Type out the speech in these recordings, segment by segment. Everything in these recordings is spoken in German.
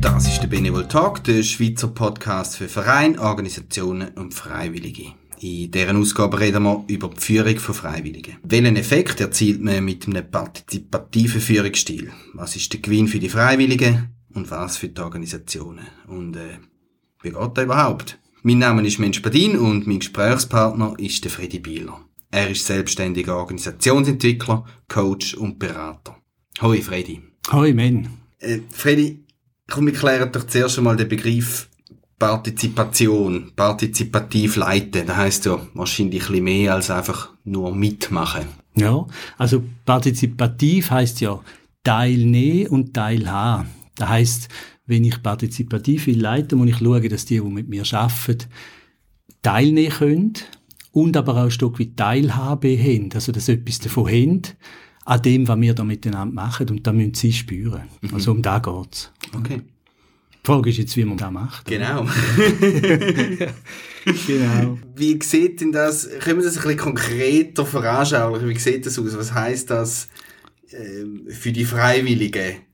Das ist der Benevol Talk, der Schweizer Podcast für Vereine, Organisationen und Freiwillige. In deren Ausgabe reden wir über die Führung von Freiwilligen. Welchen Effekt erzielt man mit einem partizipativen Führungsstil? Was ist der Gewinn für die Freiwilligen und was für die Organisationen? Und äh, wie geht das überhaupt? Mein Name ist Mensch Badin und mein Gesprächspartner ist der Freddy Bieler. Er ist selbstständiger Organisationsentwickler, Coach und Berater. Hoi Freddy. Hoi Men. Äh, Freddy, komm, wir klären doch zuerst einmal den Begriff Partizipation, partizipativ leiten. Das heisst ja wahrscheinlich ein bisschen mehr als einfach nur mitmachen. Ja, also partizipativ heißt ja teilnehmen und teilhaben. Das heißt, wenn ich partizipativ will leiten, muss ich schauen, dass die, die mit mir arbeiten, teilnehmen können und aber auch ein Stück weit Teilhabe haben, also dass sie etwas davon haben, an dem, was wir da miteinander machen und da müssen sie spüren. Mhm. Also um da geht's. Okay. Die Frage ist jetzt, wie man das macht. Genau. genau. Wie sieht denn das, können wir das ein bisschen konkreter veranschaulichen? Wie sieht das aus? Was heisst das äh, für die Freiwilligen?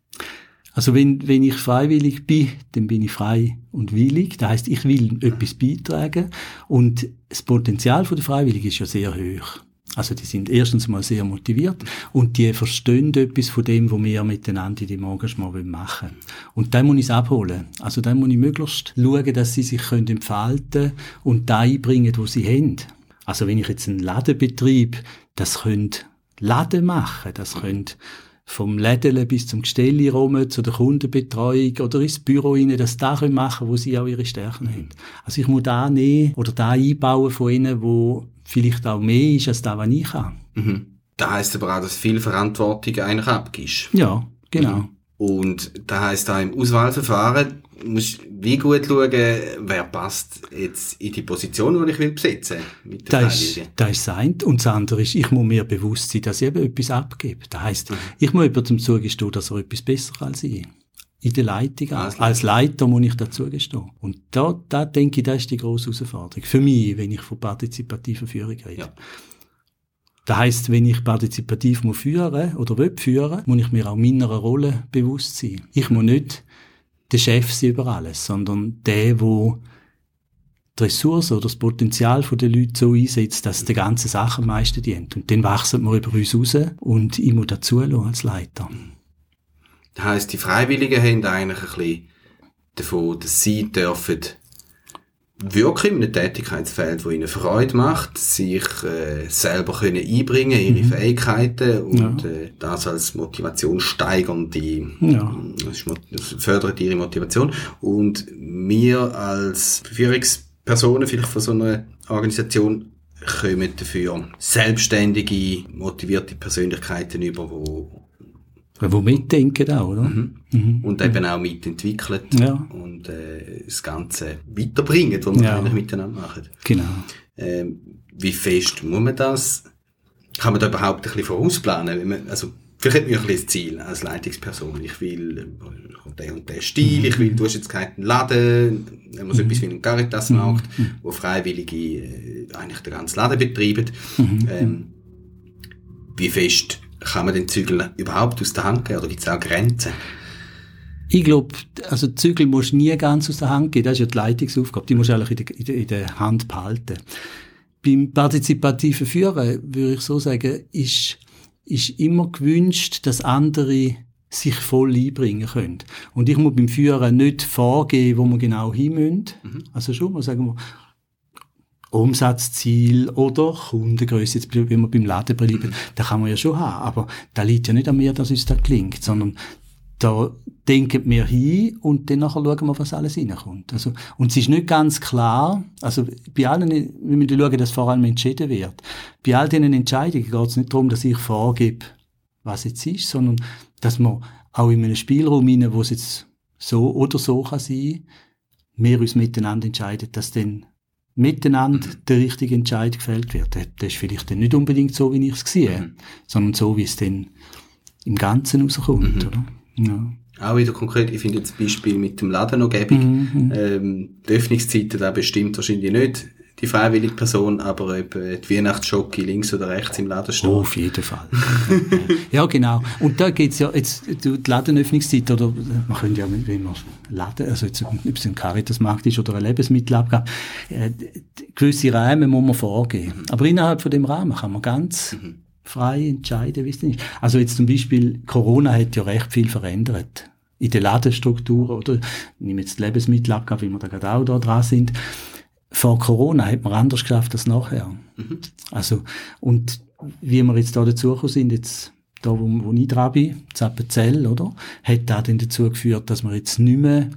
Also wenn, wenn ich freiwillig bin, dann bin ich frei und willig. Das heißt, ich will etwas beitragen und das Potenzial der Freiwilligen ist ja sehr hoch. Also die sind erstens mal sehr motiviert und die verstehen etwas von dem, was wir miteinander in dem Engagement machen wollen. Und dann muss ich es abholen. Also dann muss ich möglichst schauen, dass sie sich können entfalten und da einbringen, wo sie haben. Also wenn ich jetzt einen Ladenbetrieb, das können Laden machen, das können vom Lädele bis zum Gestell rum, zu der Kundenbetreuung oder ins Büro rein, das da können machen, wo sie auch ihre Stärken haben. Also ich muss da nehmen oder da einbauen von ihnen, wo vielleicht auch mehr ist als das, was ich kann. Mhm. Das heisst aber auch, dass viel Verantwortung eigentlich abgibst. Ja, genau. Und das heisst auch im Auswahlverfahren, musst wie gut schauen, wer passt jetzt in die Position, die ich will besetzen der Das ist, das ist das eine. Und das andere ist, ich muss mir bewusst sein, dass ich eben etwas abgebe. Das heisst, ich muss jemandem zugestehen, dass er etwas besser als ich. In der Leitung. Als Als, Leiter muss ich dazu gestehen. Und da, da denke ich, das ist die grosse Herausforderung. Für mich, wenn ich von partizipativer Führung rede. Ja. Das heisst, wenn ich partizipativ muss führen oder will führen, muss ich mir auch meiner Rolle bewusst sein. Ich muss nicht der Chef sein über alles, sondern der, wo die Ressourcen oder das Potenzial der Leute so einsetzt, dass die ganze Sache am meisten dient. Und dann wachsen wir über uns raus und ich muss dazulassen als Leiter. Das heisst, die Freiwilligen haben eigentlich ein bisschen davon, dass sie dürfen wirken in einem Tätigkeitsfeld, wo ihnen Freude macht, sich äh, selber können einbringen, ihre Fähigkeiten und Ja. äh, das als Motivation steigern, die Ja. das, das fördert ihre Motivation und wir als Führungspersonen vielleicht von so einer Organisation kommen dafür selbstständige, motivierte Persönlichkeiten über, wo Wo mitdenken auch, oder? Mhm. und eben auch mitentwickelt Ja. und äh, das Ganze weiterbringen, was wir Ja. eigentlich miteinander machen. Genau. Ähm, wie fest muss man das? Kann man da überhaupt ein bisschen vorausplanen? Man, also, vielleicht hat man ein bisschen das Ziel als Leitungsperson. Ich will äh, den und den Stil, ich will, du hast jetzt keinen Laden, man muss etwas wie einen Caritas-Markt, wo Freiwillige äh, eigentlich den ganzen Laden betreiben. Ähm, wie fest kann man den Zügel überhaupt aus der Hand geben? Oder gibt es auch Grenzen? Ich glaube, also Zügel musst du nie ganz aus der Hand geben. Das ist ja die Leitungsaufgabe. Die musst du eigentlich in der, in der, in der Hand behalten. Beim partizipativen Führen, würde ich so sagen, ist, ist immer gewünscht, dass andere sich voll einbringen können. Und ich muss beim Führen nicht vorgeben, wo wir genau hin müssen. Also schon mal sagen wir, Umsatzziel oder Kundengröße, jetzt wenn wir beim Laden bleiben, da kann man ja schon haben. Aber da liegt ja nicht an mir, dass uns das klingt, sondern da denken wir hin und dann nachher schauen wir, was alles reinkommt. Also, und es ist nicht ganz klar, also bei allen, wir müssen schauen, dass vor allem entschieden wird. Bei all diesen Entscheidungen geht es nicht darum, dass ich vorgebe, was jetzt ist, sondern dass man auch in einem Spielraum rein, wo es jetzt so oder so kann sein, wir uns miteinander entscheiden, dass dann miteinander der richtige Entscheid gefällt wird. Das- ist vielleicht dann nicht unbedingt so, wie ich es sehe, sondern so, wie es dann im Ganzen rauskommt, oder? Ja. Auch wieder konkret, ich finde jetzt das Beispiel mit dem Laden noch gäbig. Mhm. Ähm, die Öffnungszeiten, da bestimmt wahrscheinlich nicht die freiwillige Person, aber eben die Weihnachtsschocke links oder rechts im Laden steht. Oh, auf jeden Fall. ja, genau. Und da geht's ja jetzt, die Ladenöffnungszeit, oder man könnte ja, wenn man Laden, also jetzt, ob es ein Caritasmarkt ist oder ein Lebensmittelabgabe, äh, gewisse Räume muss man vorgeben. Aber innerhalb von dem Rahmen kann man ganz mhm. frei entscheiden, wie es ist. Also jetzt zum Beispiel, Corona hat ja recht viel verändert in der Ladenstruktur, oder? Ich nehme jetzt die Lebensmittelabgabe, wie wir da gerade auch da dran sind vor Corona hat man anders geschafft als nachher. Mhm. Also, und wie wir jetzt da dazugekommen sind, jetzt da, wo, wo ich dran bin, Zappenzell, oder? Hat da dann dazu geführt, dass wir jetzt nicht mehr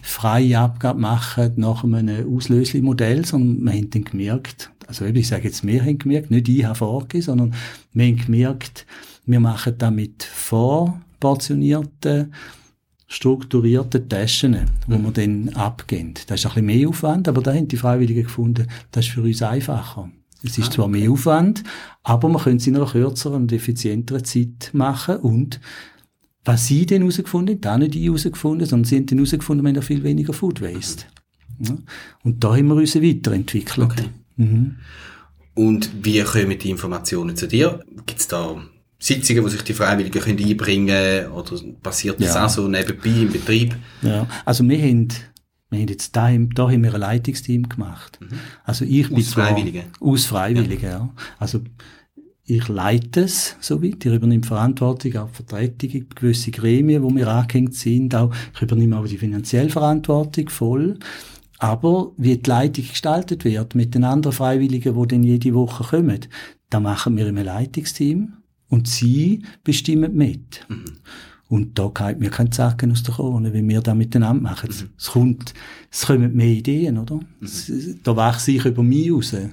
freie Abgabe machen nach einem Auslösli-Modell, sondern wir haben dann gemerkt, also ich sage jetzt, wir haben gemerkt, nicht ich habe vorgegeben, sondern wir haben gemerkt, wir machen damit vorportionierten strukturierten Taschen, wo mhm. wir dann abgeben. Das ist ein bisschen mehr Aufwand, aber da haben die Freiwilligen gefunden, das ist für uns einfacher. Es ist ah, zwar okay. mehr Aufwand, aber man könnte es in einer kürzeren und effizienteren Zeit machen und was sie denn herausgefunden haben, da nicht ich herausgefunden, sondern sie haben dann herausgefunden, wir haben ja viel weniger Food Waste. Ja. Und da haben wir uns weiterentwickelt. Okay. Mhm. Und wie kommen die Informationen zu dir? Gibt es da Sitzungen, wo sich die Freiwilligen können einbringen können, oder passiert das ja. auch so nebenbei im Betrieb? Ja, also wir haben, wir haben jetzt da, da haben wir ein Leitungsteam gemacht. Mhm. Also ich aus bin Freiwilligen? Aus Freiwilligen, ja. ja. Also ich leite es soweit, ich übernehme Verantwortung, auch Vertretung in gewisse Gremien, wo wir angehängt sind, auch, ich übernehme auch die finanzielle Verantwortung voll. Aber wie die Leitung gestaltet wird mit den anderen Freiwilligen, die dann jede Woche kommen, da machen wir im Leitungsteam und sie bestimmen mit. Mhm. Und da kann mir kein Zacken aus der Krone, wie wir da miteinander machen. Mhm. Es kommt, es kommen mehr Ideen, oder? Mhm. Da wachse ich über mich raus. Mhm.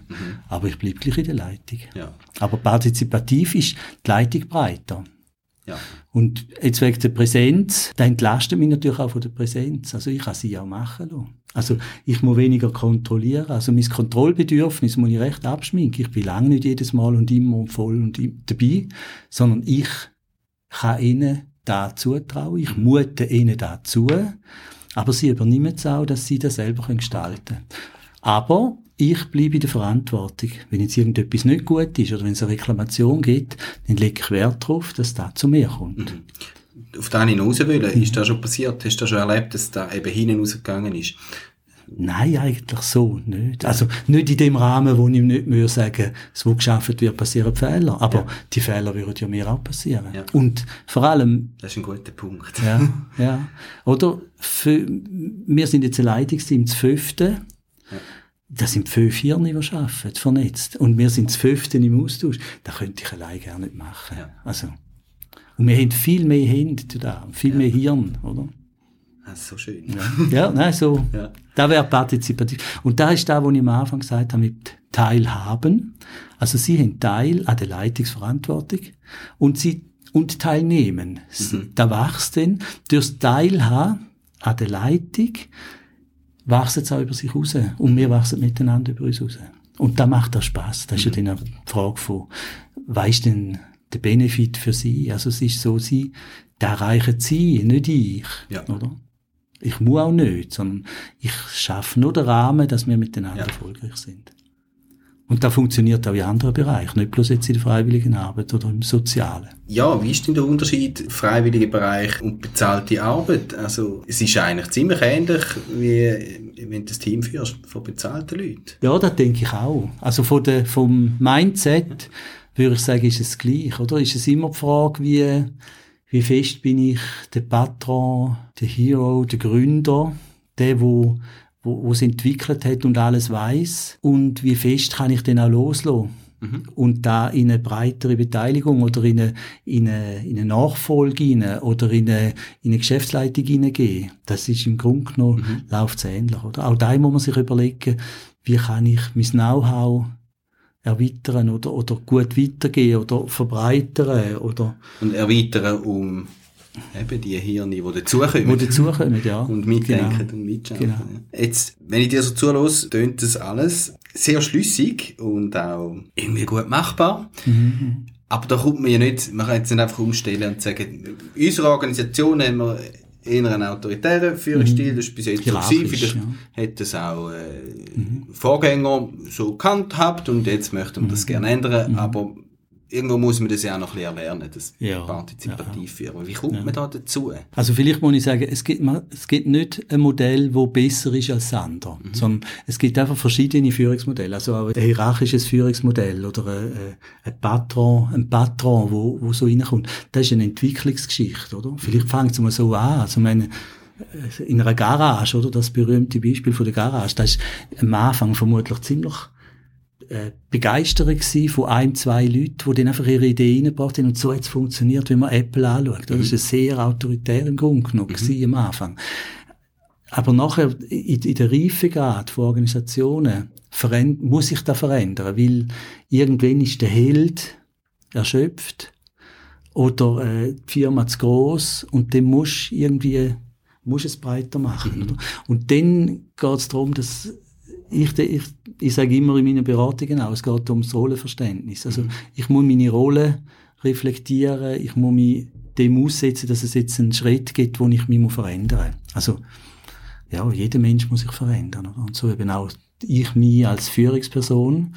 Aber ich bleibe gleich in der Leitung. Ja. Aber partizipativ ist die Leitung breiter. Ja. Und jetzt wegen der Präsenz, da entlastet mich natürlich auch von der Präsenz. Also ich kann sie auch machen lassen. Also ich muss weniger kontrollieren. Also mein Kontrollbedürfnis muss ich recht abschminken. Ich bin lange nicht jedes Mal und immer und voll und dabei, sondern ich kann ihnen da zutrauen. Ich mute ihnen da zu. Aber sie übernehmen es auch, dass sie das selber gestalten können. Aber ich bleibe in der Verantwortung. Wenn jetzt irgendetwas nicht gut ist oder wenn es eine Reklamation gibt, dann lege ich Wert darauf, dass das zu mir kommt. Mhm. Auf den hinaus wollen, mhm. ist das schon passiert? Hast du das schon erlebt, dass da eben hinten rausgegangen ist? Nein, eigentlich so nicht. Also nicht in dem Rahmen, wo ich nicht mehr sagen es wo geschafft wird, passieren Fehler. Aber ja. die Fehler würden ja mir auch passieren. Ja. Und vor allem... Das ist ein guter Punkt. Ja, ja. Oder für, wir sind jetzt ein Leitungsteam, das fünfte. Ja das sind fünf Hirne, die arbeiten, vernetzt. Und wir sind das fünfte im Austausch. Das könnte ich allein gar nicht machen. Ja. Also. Und wir haben viel mehr Hände da, viel ja. mehr Hirn, oder? Das ist so schön. Ja, ja nein, so. Ja. Da wäre partizipativ. Und da ist da, wo ich am Anfang gesagt habe, mit Teilhaben. Also Sie haben Teil an der Leitungsverantwortung und Sie, und teilnehmen. Mhm. Da wächst dann durchs Teilhaben an der Leitung, wachsen sie auch über sich raus. Und wir wachsen miteinander über uns raus. Und da macht das Spaß. Das ist ja mhm. dann eine Frage von, weißt denn der Benefit für sie? Also es ist so, sie, da erreichen sie, nicht ich. Ja. Oder? Ich muss auch nicht, sondern ich schaffe nur den Rahmen, dass wir miteinander ja. erfolgreich sind. Und da funktioniert auch in anderen Bereichen, nicht bloß jetzt in der freiwilligen Arbeit oder im Sozialen. Ja, wie ist denn der Unterschied freiwilliger Bereich und bezahlte Arbeit? Also es ist eigentlich ziemlich ähnlich, wie wenn du das Team führst von bezahlten Leuten. Ja, das denke ich auch. Also von der, vom Mindset würde ich sagen, ist es gleich, oder? Ist es immer die Frage, wie, wie fest bin ich der Patron, der Hero, der Gründer, der, wo wo, wo es entwickelt hat und alles weiß und wie fest kann ich den auch loslassen mhm. und da in eine breitere Beteiligung oder in eine, in eine, in eine Nachfolge rein oder in eine, in eine Geschäftsleitung hineingehen. Das ist im Grunde genommen, mhm. läuft es ähnlich. Oder? Auch da muss man sich überlegen, wie kann ich mein Know-how erweitern oder, oder gut weitergehen oder verbreitern oder... Und erweitern um Eben die Hirne, die dazukommen. Die dazukommen, ja. Und mitdenken genau. und mitschauen. Genau. Jetzt, wenn ich dir so zuhöre, tönt das alles sehr schlüssig und auch irgendwie gut machbar. Mhm. Aber da kommt man ja nicht, man kann jetzt nicht einfach umstellen und sagen, unsere Organisation haben wir eher ein autoritärer Führungsstil, Mhm. das ist bis jetzt so gewesen. Vielleicht ja. hat das auch äh, Vorgänger so gehandhabt und jetzt möchten wir Mhm. das gerne ändern, aber irgendwo muss man das ja auch noch ein bisschen erlernen, das Ja, partizipativ führen. Wie kommt man da dazu? Also vielleicht muss ich sagen, es gibt, es gibt nicht ein Modell, das besser ist als das andere, sondern es gibt einfach verschiedene Führungsmodelle. Also auch ein hierarchisches Führungsmodell oder ein, ein Patron, ein Patron, wo, wo so reinkommt. Das ist eine Entwicklungsgeschichte, oder? Vielleicht fängt es mal so an. Also, meine, äh, in einer Garage, oder? Das berühmte Beispiel von der Garage, das ist am Anfang vermutlich ziemlich äh, begeistert gewesen von ein, zwei Leuten, die dann einfach ihre Idee reingebracht haben und so hat es funktioniert, wenn man Apple anschaut. Das ist sehr autoritär im Grunde genommen gewesen am Anfang. Aber nachher, in, in der Reifegrad von Organisationen, muss sich da verändern, weil irgendwann ist der Held erschöpft oder äh, die Firma zu gross und dann musst du irgendwie musst es breiter machen. Oder? Und dann geht es darum, dass ich, ich, ich sage immer in meinen Beratungen auch, es geht ums Rollenverständnis. Also ich muss meine Rolle reflektieren, ich muss mich dem aussetzen, dass es jetzt einen Schritt gibt, wo ich mich verändern muss. Also ja, jeder Mensch muss sich verändern. Und so eben auch ich mich als Führungsperson.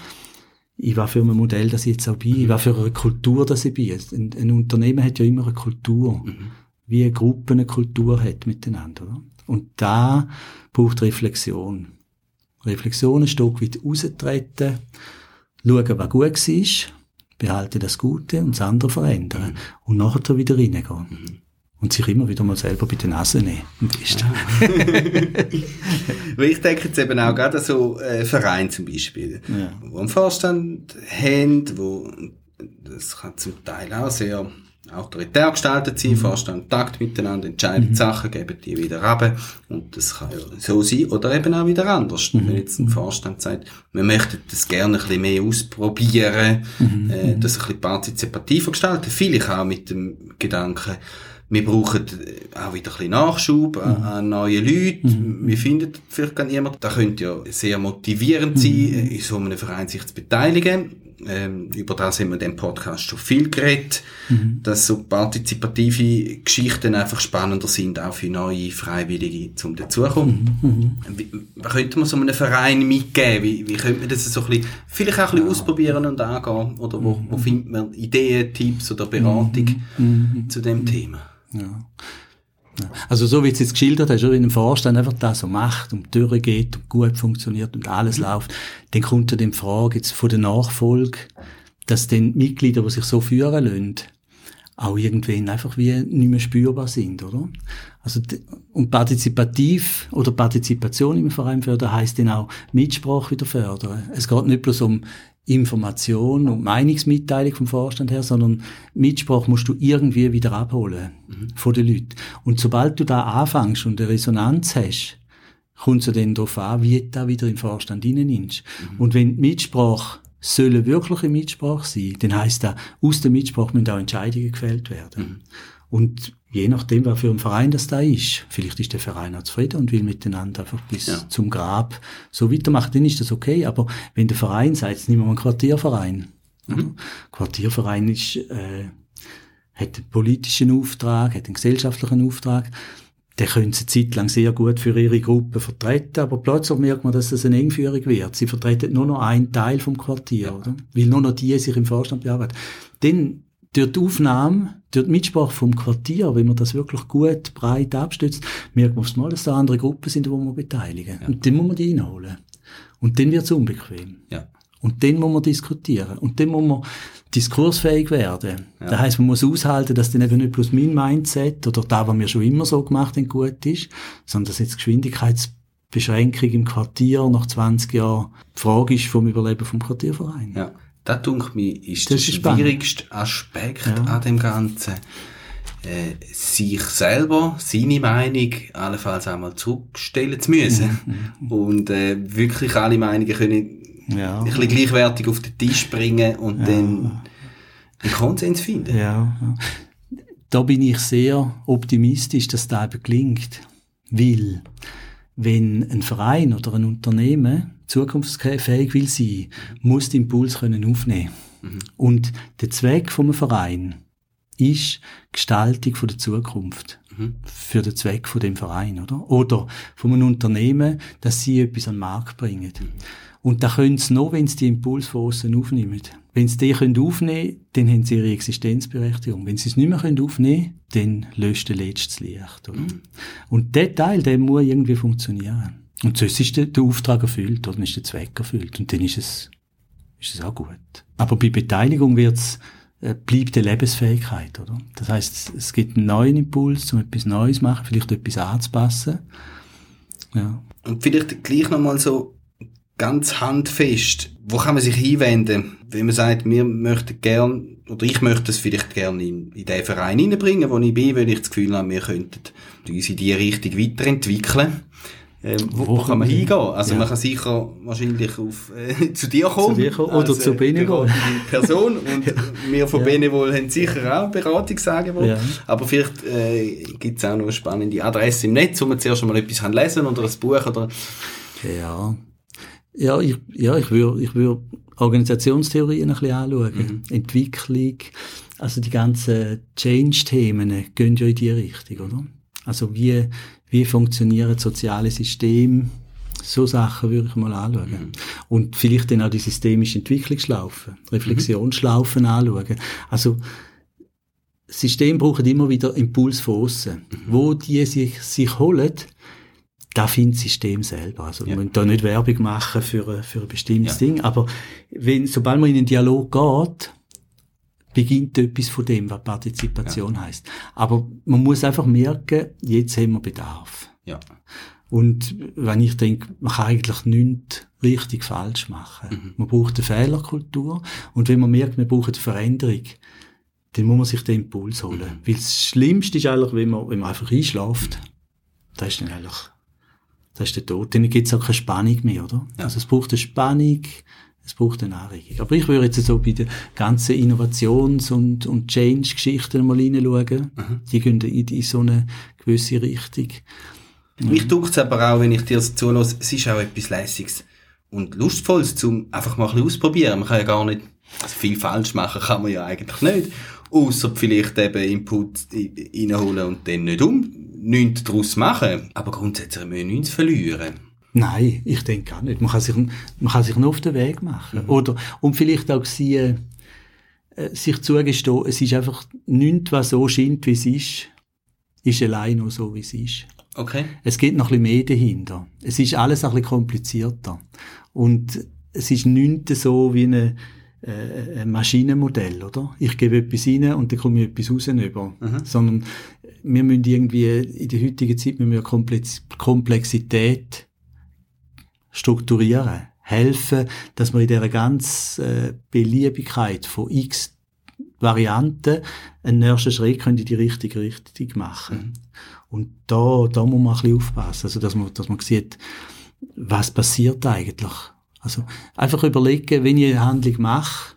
Ich war für ein Modell, das ich jetzt auch bin. Ich war für eine Kultur, dass ich bin. Ein, ein Unternehmen hat ja immer eine Kultur. Wie eine Gruppe eine Kultur hat miteinander. Oder? Und da braucht Reflexion. Reflexion ein Stück weit raustreten, schauen, was gut war, behalten das Gute und das andere verändern. Und nachher wieder reingehen. Und sich immer wieder mal selber bei den Nase nehmen. Am besten. Weil ich denke jetzt eben auch gerade an so äh, Vereine zum Beispiel, Ja. wo einen Vorstand haben, wo das kann zum Teil auch sehr autoritär gestaltet sein, Vorstand tagt miteinander, entscheidet Sachen, geben die wieder ab. Und das kann ja so sein oder eben auch wieder anders. Wenn jetzt ein Vorstand sagt, wir möchten das gerne ein bisschen mehr ausprobieren, äh, das ein bisschen partizipativer gestalten, vielleicht auch mit dem Gedanken, wir brauchen äh, auch wieder ein bisschen Nachschub an, an neue Leute. Wir finden vielleicht gar niemand. Das könnte ja sehr motivierend sein, äh, in so einem Verein sich zu beteiligen. Ähm, über das haben wir in dem Podcast schon viel geredet, dass so partizipative Geschichten einfach spannender sind, auch für neue Freiwillige zum dazukommen. Wie, was könnte man so einem Verein mitgeben? Wie, wie könnte man das so ein bisschen, vielleicht auch ein bisschen ausprobieren und angehen? Oder wo, wo findet man Ideen, Tipps oder Beratung zu dem Thema? Ja. Also so wie du es jetzt geschildert hast, oder, wenn ein Vorstand einfach das so macht und durchgeht und gut funktioniert und alles läuft, dann kommt ja die Frage jetzt von der Nachfolge, dass dann die Mitglieder, die sich so führen lassen, auch irgendwann einfach wie nicht mehr spürbar sind, oder? Also, und partizipativ oder Partizipation im Verein fördern heisst dann auch Mitsprache wieder fördern. Es geht nicht bloß um Information und Meinungsmitteilung vom Vorstand her, sondern Mitsprache musst du irgendwie wieder abholen von den Leuten. Und sobald du da anfängst und eine Resonanz hast, kommt es ja dann darauf an, wie du da wieder den Vorstand reinnimmst. Und wenn Mitsprache sollen wirkliche Mitsprache sein, dann heisst das, aus der Mitsprache müssen auch Entscheidungen gefällt werden. Und je nachdem, was für ein Verein das da ist, vielleicht ist der Verein auch zufrieden und will miteinander einfach bis Ja. zum Grab so weitermachen, dann ist das okay. Aber wenn der Verein sagt, nehmen wir mal einen Quartierverein. oder? Quartierverein ist, äh, hat einen politischen Auftrag, hat einen gesellschaftlichen Auftrag. Der können sie eine Zeit lang sehr gut für ihre Gruppe vertreten, aber plötzlich merkt man, dass das eine Engführung wird. Sie vertreten nur noch einen Teil vom Quartier, oder? Weil nur noch die sich im Vorstand bearbeiten. Dann, durch die Aufnahme, durch die Mitsprache vom Quartier, wenn man das wirklich gut, breit abstützt, merkt man aufs Mal, dass da andere Gruppen sind, die man beteiligen. Und dann muss man die reinholen. Und dann wird es unbequem. Ja. Und dann muss man diskutieren. Und dann muss man diskursfähig werden. Das heisst, man muss aushalten, dass dann eben nicht bloß mein Mindset oder da, was wir schon immer so gemacht haben, gut ist, sondern dass jetzt Geschwindigkeitsbeschränkung im Quartier nach 20 Jahren die Frage ist vom Überleben vom Quartierverein. Ja, das, denke ich, ist Das der ist spannend. schwierigste Aspekt Ja. an dem Ganzen. Äh, sich selber, seine Meinung, allenfalls einmal zurückstellen zu müssen. Mhm. Und äh, wirklich alle Meinungen können Ja. ein bisschen gleichwertig auf den Tisch bringen und dann einen Konsens finden. Ja, ja. Da bin ich sehr optimistisch, dass das eben gelingt. Weil, wenn ein Verein oder ein Unternehmen zukunftsfähig will sein, muss den Impuls können aufnehmen. Und der Zweck vom Verein ist Gestaltung von der Zukunft. Mhm. Für den Zweck von dem Verein, oder? Oder von einem Unternehmen, dass sie etwas an den Markt bringen. Mhm. Und da können sie noch, wenn sie die Impuls von außen aufnehmen. Wenn sie die können aufnehmen dann haben sie ihre Existenzberechtigung. Wenn sie es nicht mehr können aufnehmen dann löscht der letzte Licht. Oder? Mhm. Und der Teil, der muss irgendwie funktionieren. Und sonst ist der, der Auftrag erfüllt, oder dann ist der Zweck erfüllt. Und dann ist es, ist es auch gut. Aber bei Beteiligung wird's, äh, bleibt die Lebensfähigkeit, oder? Das heißt, es gibt einen neuen Impuls, um etwas Neues zu machen, vielleicht etwas anzupassen. Ja. Und vielleicht gleich nochmal so ganz handfest, wo kann man sich hinwenden, wenn man sagt, wir möchten gern, oder ich möchte es vielleicht gerne in, in den Verein hineinbringen, wo ich bin, weil ich das Gefühl habe, wir könnten uns in die Richtung weiterentwickeln. Ähm, wo, wo, kann man hingehen? Also ja. man kann sicher wahrscheinlich auf, äh, zu dir kommen. Zu dir kommen oder zu Benevol. Person. Und wir von ja. Benevol haben sicher auch Beratungsangebote. Ja. Aber vielleicht äh, gibt es auch noch eine spannende Adresse im Netz, wo man zuerst mal etwas lesen kann oder ein Buch oder... Ja, ja, ich, ja, ich würde, ich würde Organisationstheorien ein bisschen anschauen. Mhm. Entwicklung, also die ganzen Change-Themen gehen ja in die Richtung, oder? Also wie, wie funktionieren soziale Systeme? So Sachen würde ich mal anschauen. Mhm. Und vielleicht dann auch die systemische Entwicklungsschlaufe, Reflexionsschlaufen mhm. anschauen. Also, System brauchen immer wieder Impuls von außen. Mhm. Wo die sich, sich holen, da findet das System selber. Also ja. wir müssen da nicht Werbung machen für, für ein bestimmtes ja. Ding, aber wenn, sobald man in einen Dialog geht, beginnt etwas von dem, was Partizipation ja. heißt. Aber man muss einfach merken, jetzt haben wir Bedarf. Ja. Und wenn ich denke, man kann eigentlich nichts richtig falsch machen. Mhm. Man braucht eine Fehlerkultur. Und wenn man merkt, man braucht eine Veränderung, dann muss man sich den Impuls holen. Mhm. Weil das Schlimmste ist eigentlich, wenn man, wenn man einfach einschläft. Das ist dann eigentlich das ist der Tod. Dann gibt es auch keine Spannung mehr, oder? Ja. Also es braucht eine Spannung, es braucht eine Anregung. Aber ich würde jetzt so bei den ganzen Innovations- und, und Change-Geschichten mal hineinschauen. Mhm. Die gehen in, in so eine gewisse Richtung. Mich mhm. es aber auch, wenn ich dir so zulasse, es ist auch etwas Lässiges und Lustvolles, um einfach mal ein bisschen ausprobieren. Man kann ja gar nicht, also viel falsch machen kann man ja eigentlich nicht. Außer vielleicht eben Input reinholen und dann nicht um, nichts daraus machen. Aber grundsätzlich müssen wir nichts verlieren. Nein, ich denke gar nicht. Man kann sich, man kann sich nur auf den Weg machen. Mhm. Oder, und vielleicht auch sehen, äh, sich zugestehen, es ist einfach nichts, was so scheint, wie es ist, ist allein nur so, wie es ist. Okay. Es geht noch ein bisschen mehr dahinter. Es ist alles ein bisschen komplizierter. Und es ist nichts so wie eine, äh, ein Maschinenmodell, oder? Ich gebe etwas rein und dann komme ich etwas raus über. Mhm. Sondern wir müssen irgendwie in der heutigen Zeit müssen wir Komplex Komplexität strukturieren, helfen, dass wir in dieser ganzen äh, Beliebigkeit von x Varianten einen nächsten Schritt können in die richtige Richtung machen. Mhm. Und da, da muss man ein bisschen aufpassen, also dass man, dass man sieht, was passiert eigentlich also einfach überlegen, wenn ich eine Handlung mache,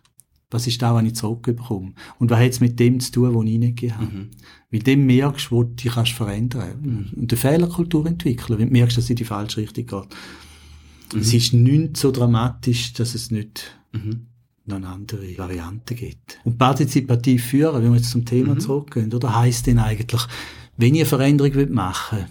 was ist da, was ich zurückbekomme? Und was hat es mit dem zu tun, was ich reingegeben habe? Mhm. Weil dem merkst du, wo du dich kannst verändern mhm. Und eine Fehlerkultur entwickeln, wenn du merkst, dass es in die falsche Richtung geht. Mhm. Es ist nicht so dramatisch, dass es nicht mhm. noch eine andere Variante gibt. Und partizipativ führen, wenn wir jetzt zum Thema mhm. zurückgehen, oder heisst denn eigentlich, wenn ihr eine Veränderung machen wollt,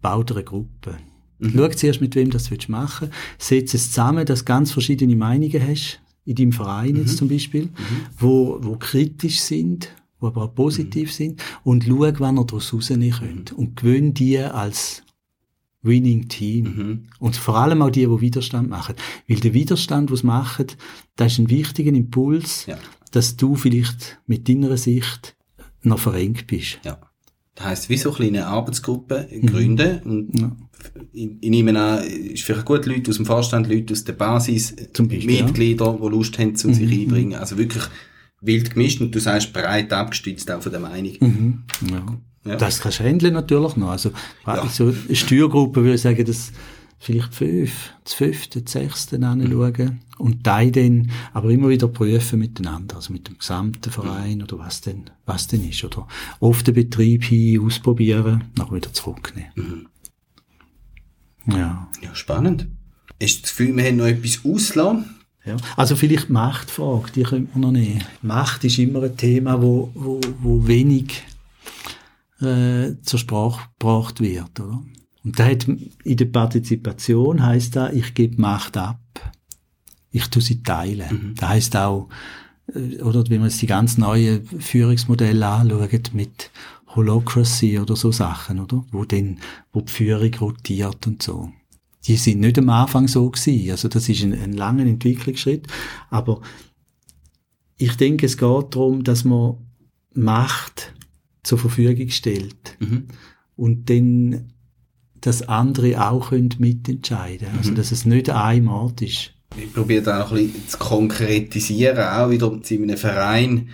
baut eine Gruppe. Mhm. Schau zuerst, mit wem das machen willst. Setz es zusammen, dass du ganz verschiedene Meinungen hast, in deinem Verein mhm. jetzt zum Beispiel, mhm. wo, wo kritisch sind, wo aber auch positiv mhm. sind, und schau, wann ihr daraus rausnehmen könnt. Und gewöhn die als Winning Team. Mhm. Und vor allem auch die, die Widerstand machen. Weil der Widerstand, was machen, das ist ein wichtiger Impuls, ja. dass du vielleicht mit deiner Sicht noch verengt bist. Ja. Das heisst, wie so kleine Arbeitsgruppen mhm. gründen. Und ja. ich, ich nehme an, ist vielleicht gut Leute aus dem Vorstand, Leute aus der Basis, Zum Beispiel, Mitglieder, ja. die Lust haben, zu mhm. sich einbringen. Also wirklich wild gemischt und du sagst breit abgestützt auch von der Meinung. Mhm. Ja. Ja. Das kannst du handeln natürlich noch. Also, ja. so eine Steuergruppe würde ich sagen, dass vielleicht fünf, das fünfte, das sechste anschauen mhm. und die dann aber immer wieder prüfen miteinander, also mit dem gesamten Verein oder was denn, was denn ist, oder auf den Betrieb hin ausprobieren, nachher wieder zurücknehmen. Mhm. Ja. Ja, spannend. Du das Gefühl, wir haben noch etwas auslassen? Ja. Also vielleicht Machtfrage, die könnte man noch nehmen. Macht ist immer ein Thema, wo, wo, wo wenig äh, zur Sprache gebracht wird, oder? Und da hat in der Partizipation heißt da, ich gebe Macht ab, ich tu sie teilen. Mhm. Da heißt auch, äh, oder wenn man jetzt die ganz neuen Führungsmodelle anschaut mit Holocracy oder so Sachen, oder? Wo dann, wo die Führung rotiert und so. Die sind nicht am Anfang so gewesen. Also das ist ein, ein langer Entwicklungsschritt. Aber ich denke, es geht darum, dass man Macht zur Verfügung stellt. Mhm. Und dann, dass andere auch mitentscheiden können. Also, mhm. dass es nicht ein Ort ist. Ich probiere da noch ein bisschen zu konkretisieren, auch wieder in einem Verein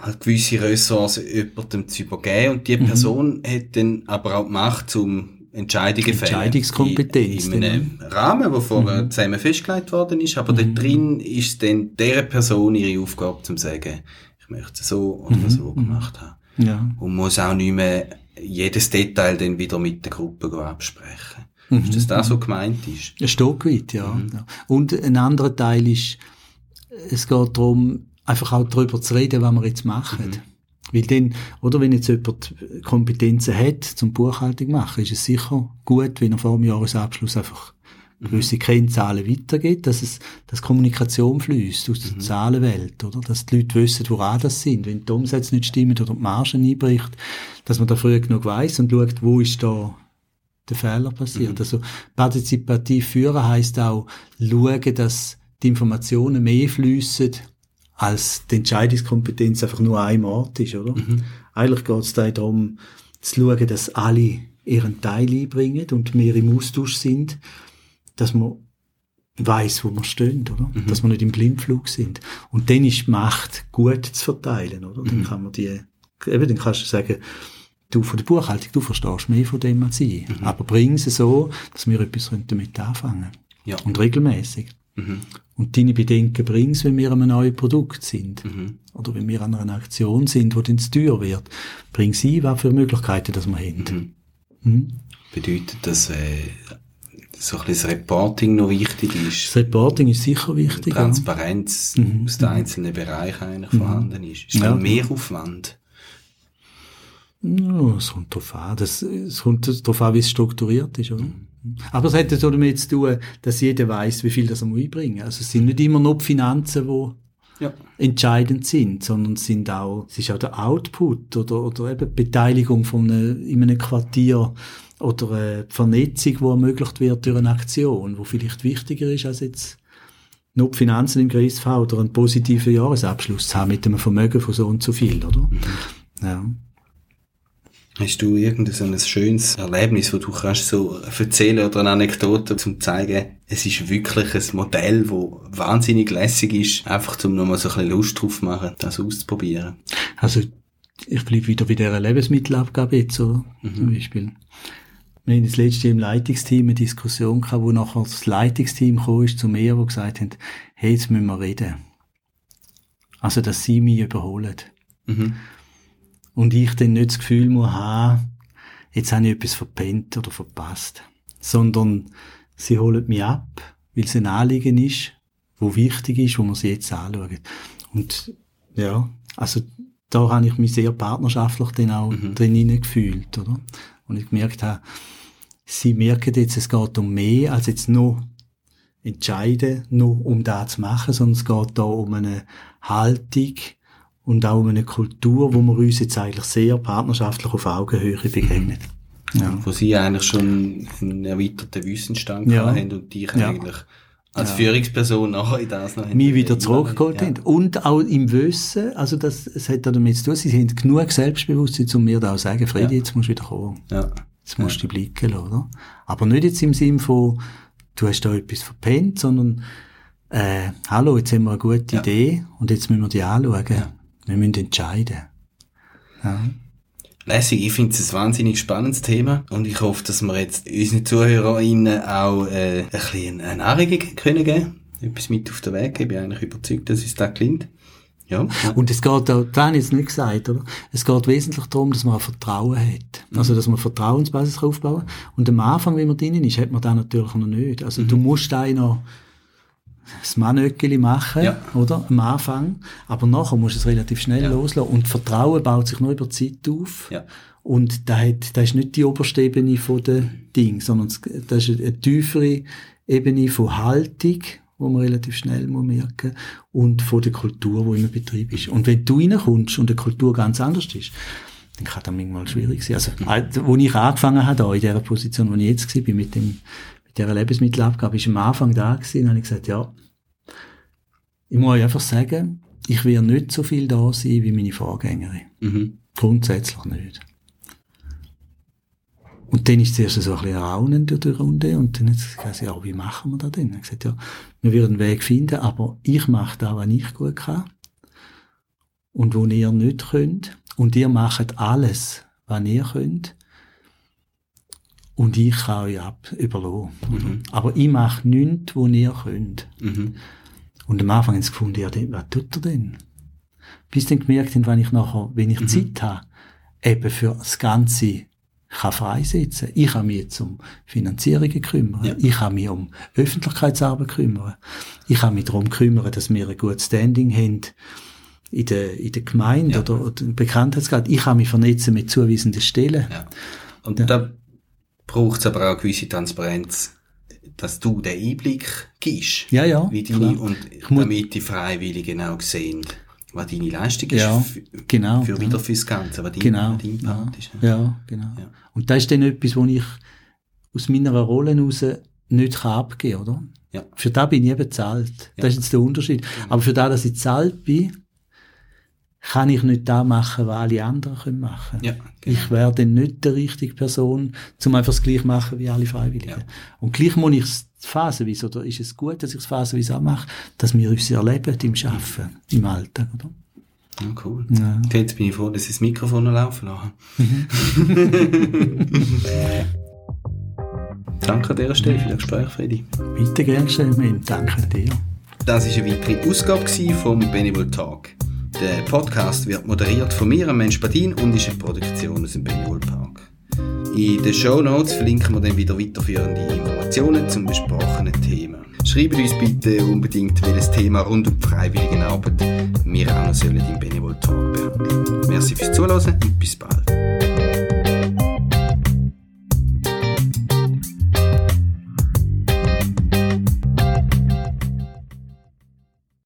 halt gewisse Ressourcen jemandem zu übergeben und die mhm. Person hat dann aber auch die Macht zum Entscheidungen fällen. Entscheidungskompetenz. In, in einem genau. Rahmen, der vorher mhm. zusammen festgelegt worden ist, aber mhm. da drin ist dann dieser Person ihre Aufgabe, zu sagen, ich möchte so oder mhm. so gemacht haben. Ja. Und muss auch nicht mehr jedes Detail dann wieder mit der Gruppe absprechen. Mhm. Ist das das, was gemeint ist? Ein Stück weit, ja. Mhm. Und ein anderer Teil ist, es geht darum, einfach auch darüber zu reden, was wir jetzt machen. Mhm. Weil dann, oder wenn jetzt jemand Kompetenzen hat, zum Buchhaltung machen, ist es sicher gut, wenn er vor dem Jahresabschluss einfach. Gewisse Kennzahlen weitergeht, dass es, dass Kommunikation fließt aus der mhm. Zahlenwelt, oder? Dass die Leute wissen, woran das sind. Wenn die Umsätze nicht stimmen oder die Margen einbricht, dass man da früh genug weiss und schaut, wo ist da der Fehler passiert. Mhm. Also, partizipativ führen heisst auch, schauen, dass die Informationen mehr fließen als die Entscheidungskompetenz einfach nur ein Ort ist, oder? Mhm. Eigentlich geht es da darum, zu schauen, dass alle ihren Teil einbringen und wir im Austausch sind, dass man weiß, wo wir stehen, oder? Mhm. Dass wir nicht im Blindflug sind. Und dann ist Macht gut zu verteilen, oder? Dann mhm. kann man die, eben, dann kannst du sagen, du von der Buchhaltung, du verstehst mehr von dem als ich. Mhm. Aber bring es so, dass wir etwas damit anfangen. Ja. Und regelmäßig. Mhm. Und deine Bedenken bringst, wenn wir an einem neuen Produkt sind. Mhm. Oder wenn wir an einer Aktion sind, die dann zu teuer wird. Bring sie, was für Möglichkeiten das wir haben. Mhm. Mhm. Bedeutet das, äh, so ein bisschen das Reporting noch wichtig ist? Das Reporting ist sicher wichtig. Transparenz ja. Mhm. aus den einzelnen Bereichen eigentlich mhm. vorhanden ist. Ist ja. mehr Aufwand? Ja, es kommt darauf an. Das, es kommt darauf an, wie es strukturiert ist, oder? Mhm. Aber es hat so damit zu tun, dass jeder weiß, wie viel das er einbringen muss. Also es sind nicht immer nur die Finanzen, die ja. entscheidend sind, sondern es sind auch, es ist auch der Output oder, oder eben die Beteiligung von einem, in einem Quartier oder eine Vernetzung, die ermöglicht wird durch eine Aktion, die vielleicht wichtiger ist als jetzt nur die Finanzen im Griff oder einen positiven Jahresabschluss zu haben mit einem Vermögen von so und so viel, oder? Mhm. Ja. Hast du irgendein so ein schönes Erlebnis, wo du kannst so erzählen oder eine Anekdote, um zu zeigen, es ist wirklich ein Modell, das wahnsinnig lässig ist, einfach um nochmal so ein bisschen Lust drauf zu machen, das auszuprobieren? Also, ich bleibe wieder bei dieser Lebensmittelabgabe jetzt, oder? Mhm. Zum Beispiel. Wir haben das letzte im Leitungsteam eine Diskussion gehabt, wo nachher das Leitungsteam kam ist zu mir, wo gesagt haben, hey, jetzt müssen wir reden. Also, dass sie mich überholen. Mhm und ich dann nicht das Gefühl muss haben, jetzt habe ich etwas verpennt oder verpasst. Sondern sie holen mich ab, weil es ein Anliegen ist, wo wichtig ist, wo man sie jetzt anschaut. Und ja, also da habe ich mich sehr partnerschaftlich dann auch mhm. drin gefühlt, oder? Und ich gemerkt habe, sie merken jetzt, es geht um mehr als jetzt nur entscheiden, nur um das zu machen, sondern es geht da um eine Haltung, und auch um eine Kultur, wo wir uns jetzt eigentlich sehr partnerschaftlich auf Augenhöhe begegnen. Ja. Wo Sie eigentlich schon einen erweiterten Wissensstand ja. haben und dich ja. eigentlich als ja. Führungsperson nachher in das noch Mich wieder zurückgeholt ja. haben. Und auch im Wissen, also das, es hat damit zu tun, sie haben genug Selbstbewusstsein, um mir da auch zu sagen, Freddy, ja. jetzt musst du wieder kommen. Ja. Jetzt musst du ja. blicken lassen, oder? Aber nicht jetzt im Sinn von, du hast da etwas verpennt, sondern, äh, hallo, jetzt haben wir eine gute Idee und jetzt müssen wir die anschauen. Wir müssen entscheiden. Ja. Lässig, ich finde es ein wahnsinnig spannendes Thema und ich hoffe, dass wir jetzt unseren ZuhörerInnen auch äh, ein bisschen eine Anregung können geben etwas mit auf den Weg geben. Ich bin eigentlich überzeugt, dass es da klingt. Ja. Und es geht auch, das habe ich jetzt nicht gesagt, oder? Es geht wesentlich darum, dass man ein Vertrauen hat. Mhm. Also, dass man Vertrauensbasis aufbauen kann. Und am Anfang, wenn man drinnen ist, hat man das natürlich noch nicht. Also, mhm. du musst einen noch das Mannöckeli machen, Ja. oder? Am Anfang. Aber nachher musst du es relativ schnell Ja. loslassen. Und Vertrauen baut sich nur über die Zeit auf. Ja. Und da hat, das ist nicht die oberste Ebene von den Ding, sondern das ist eine tiefere Ebene von Haltung, wo man relativ schnell muss merken und von der Kultur, wo im Betrieb ist. Und wenn du reinkommst und die Kultur ganz anders ist, dann kann das manchmal schwierig sein. Also, äh, wo ich angefangen habe, da in dieser Position, wo ich jetzt war, mit dem, mit dieser Lebensmittelabgabe, ist am Anfang da gewesen, und habe ich gesagt, ja, ich muss euch einfach sagen, ich werde nicht so viel da sein wie meine Vorgängerin. Mhm. Grundsätzlich nicht. Und dann ist zuerst so ein bisschen Raunen durch die Runde und dann hat sie gesagt, ja, wie machen wir das denn? Ich gesagt, ja, wir werden einen Weg finden, aber ich mache das, was ich gut kann und wo ihr nicht könnt und ihr macht alles, was ihr könnt und ich kann euch ab überlassen. Mhm. Aber ich mache nichts, wo ihr könnt. Mhm. Und am Anfang haben sie gefunden, ja, was tut er denn? Bis dann gemerkt haben, wenn ich nachher, wenn Mhm. ich Zeit habe, eben für das Ganze kann freisetzen. Ich kann mich jetzt um Finanzierungen kümmern. Ja. Ich kann mich um Öffentlichkeitsarbeit kümmern. Ich kann mich darum kümmern, dass wir ein gutes Standing haben in der, in der Gemeinde Ja. oder, oder Bekanntheitsgrad. Ich kann mich vernetzen mit zuweisenden Stellen. Ja. Und da braucht es aber auch eine gewisse Transparenz, dass du den Einblick gibst. Ja, ja, Wie deine, klar. und damit die Freiwilligen auch sehen, was deine Leistung ist. Ja, für, genau, Für wieder fürs Ganze, was dein, Genau. was dein Ja, Part ist. ja, genau. Ja. Und das ist dann etwas, wo ich aus meiner Rolle heraus nicht kann abgeben oder? Ja. Für das bin ich eben bezahlt. Das ist jetzt der Unterschied. Aber für das, dass ich bezahlt bin, kann ich nicht das machen, was alle anderen können machen Ja, genau. Ich wäre dann nicht die richtige Person, um einfach das Gleiche machen wie alle Freiwilligen. Ja. Und gleich muss ich es phasenweise, oder ist es gut, dass ich es phasenweise auch mache, dass wir uns erleben im Arbeiten, im Alltag, oder? Ja, cool. Ja. Jetzt bin ich froh, dass ich das Mikrofon noch laufen lasse. Danke an dieser Stelle für das Gespräch, Freddy. Bitte gern stellen, danke dir. Das war eine weitere Ausgabe vom Benevol Talk. Der Podcast wird moderiert von mir, Mensch Badin, und ist eine Produktion aus dem Benevol Park. In den Show Notes verlinken wir dann wieder weiterführende Informationen zum besprochenen Thema. Schreibt uns bitte unbedingt, welches Thema rund um die Freiwilligenarbeit wir auch noch sollen im Benevol Talk behandeln. Merci fürs Zuhören und bis bald.